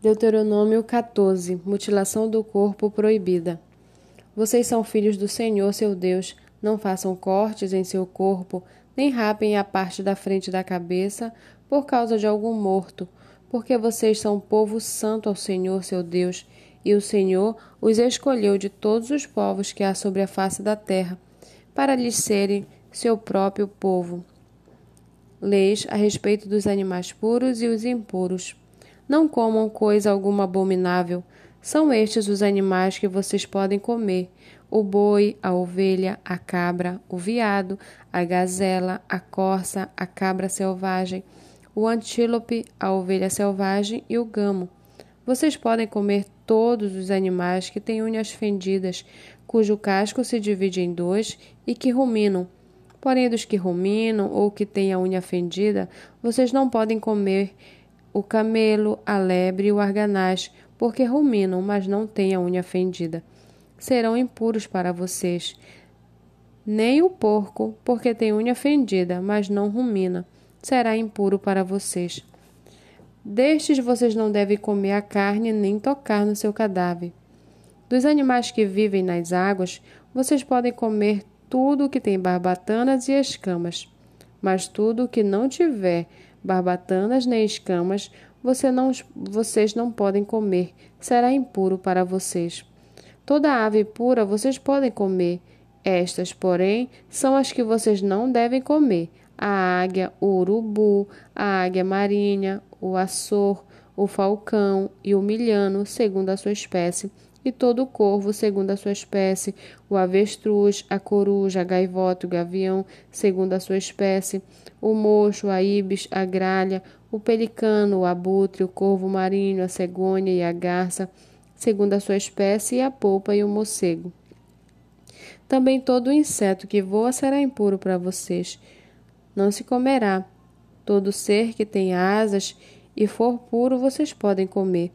Deuteronômio 14 Mutilação do corpo proibida. Vocês são filhos do Senhor, seu Deus. Não façam cortes em seu corpo, nem rapem a parte da frente da cabeça por causa de algum morto, porque vocês são povo santo ao Senhor, seu Deus, e o Senhor os escolheu de todos os povos que há sobre a face da terra, para lhes serem seu próprio povo. Leis a respeito dos animais puros e os impuros. Não comam coisa alguma abominável. São estes os animais que vocês podem comer: o boi, a ovelha, a cabra, o veado, a gazela, a corça, a cabra selvagem, o antílope, a ovelha selvagem e o gamo. Vocês podem comer todos os animais que têm unhas fendidas, cujo casco se divide em dois e que ruminam. Porém, dos que ruminam ou que têm a unha fendida, vocês não podem comer o camelo, a lebre e o arganaz, porque ruminam, mas não têm a unha fendida. Serão impuros para vocês. Nem o porco, porque tem unha fendida, mas não rumina, será impuro para vocês. Destes vocês não devem comer a carne nem tocar no seu cadáver. Dos animais que vivem nas águas, vocês podem comer tudo o que tem barbatanas e escamas, mas tudo o que não tiver barbatanas nem escamas, você não, vocês não podem comer, será impuro para vocês. Toda ave pura vocês podem comer, estas, porém, são as que vocês não devem comer: a águia, o urubu, a águia marinha, o açor, o falcão e o milhano, segundo a sua espécie, e todo o corvo, segundo a sua espécie, o avestruz, a coruja, a gaivota, o gavião, segundo a sua espécie, o mocho, a ibis, a gralha, o pelicano, o abutre, o corvo marinho, a cegonha e a garça, segundo a sua espécie, e a polpa e o morcego. Também todo inseto que voa será impuro para vocês. Não se comerá. Todo ser que tem asas e for puro vocês podem comer.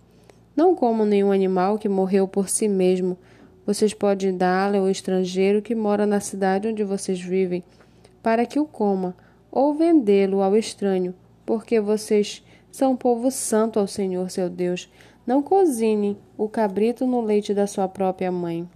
Não comam nenhum animal que morreu por si mesmo. Vocês podem dá-lo ao estrangeiro que mora na cidade onde vocês vivem, para que o coma, ou vendê-lo ao estranho, porque vocês são povo santo ao Senhor seu Deus. Não cozinhem o cabrito no leite da sua própria mãe.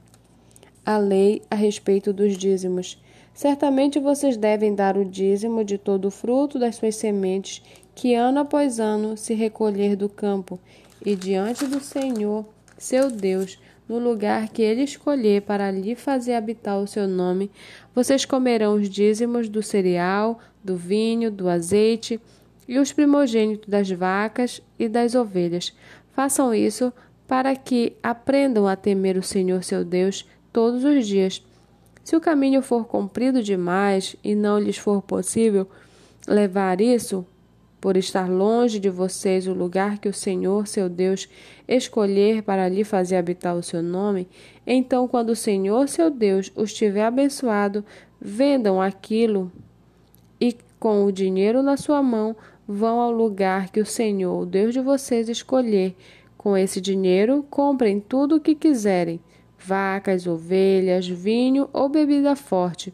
A lei a respeito dos dízimos. Certamente vocês devem dar o dízimo de todo o fruto das suas sementes, que ano após ano se recolher do campo, e diante do Senhor, seu Deus, no lugar que ele escolher para ali fazer habitar o seu nome, vocês comerão os dízimos do cereal, do vinho, do azeite e os primogênitos das vacas e das ovelhas. Façam isso para que aprendam a temer o Senhor seu Deus todos os dias. Se o caminho for comprido demais e não lhes for possível levar isso, por estar longe de vocês o lugar que o Senhor, seu Deus, escolher para ali fazer habitar o seu nome, então, quando o Senhor, seu Deus, os tiver abençoado, vendam aquilo e, com o dinheiro na sua mão, vão ao lugar que o Senhor, o Deus de vocês, escolher. Com esse dinheiro, comprem tudo o que quiserem: vacas, ovelhas, vinho ou bebida forte,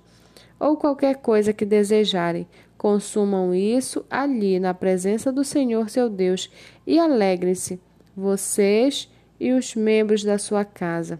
ou qualquer coisa que desejarem Consumam isso ali, na presença do Senhor seu Deus, e alegrem-se, vocês e os membros da sua casa.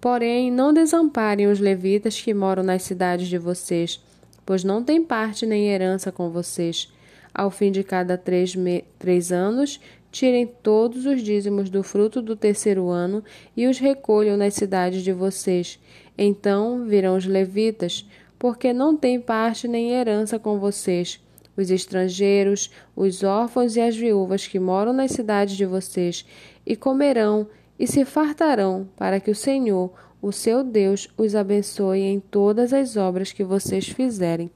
Porém, não desamparem os levitas que moram nas cidades de vocês, pois não têm parte nem herança com vocês. Ao fim de cada três, três anos, tirem todos os dízimos do fruto do terceiro ano e os recolham nas cidades de vocês. Então virão os levitas, porque não tem parte nem herança com vocês. Os estrangeiros, os órfãos e as viúvas que moram nas cidades de vocês, e comerão e se fartarão, para que o Senhor, o seu Deus, os abençoe em todas as obras que vocês fizerem.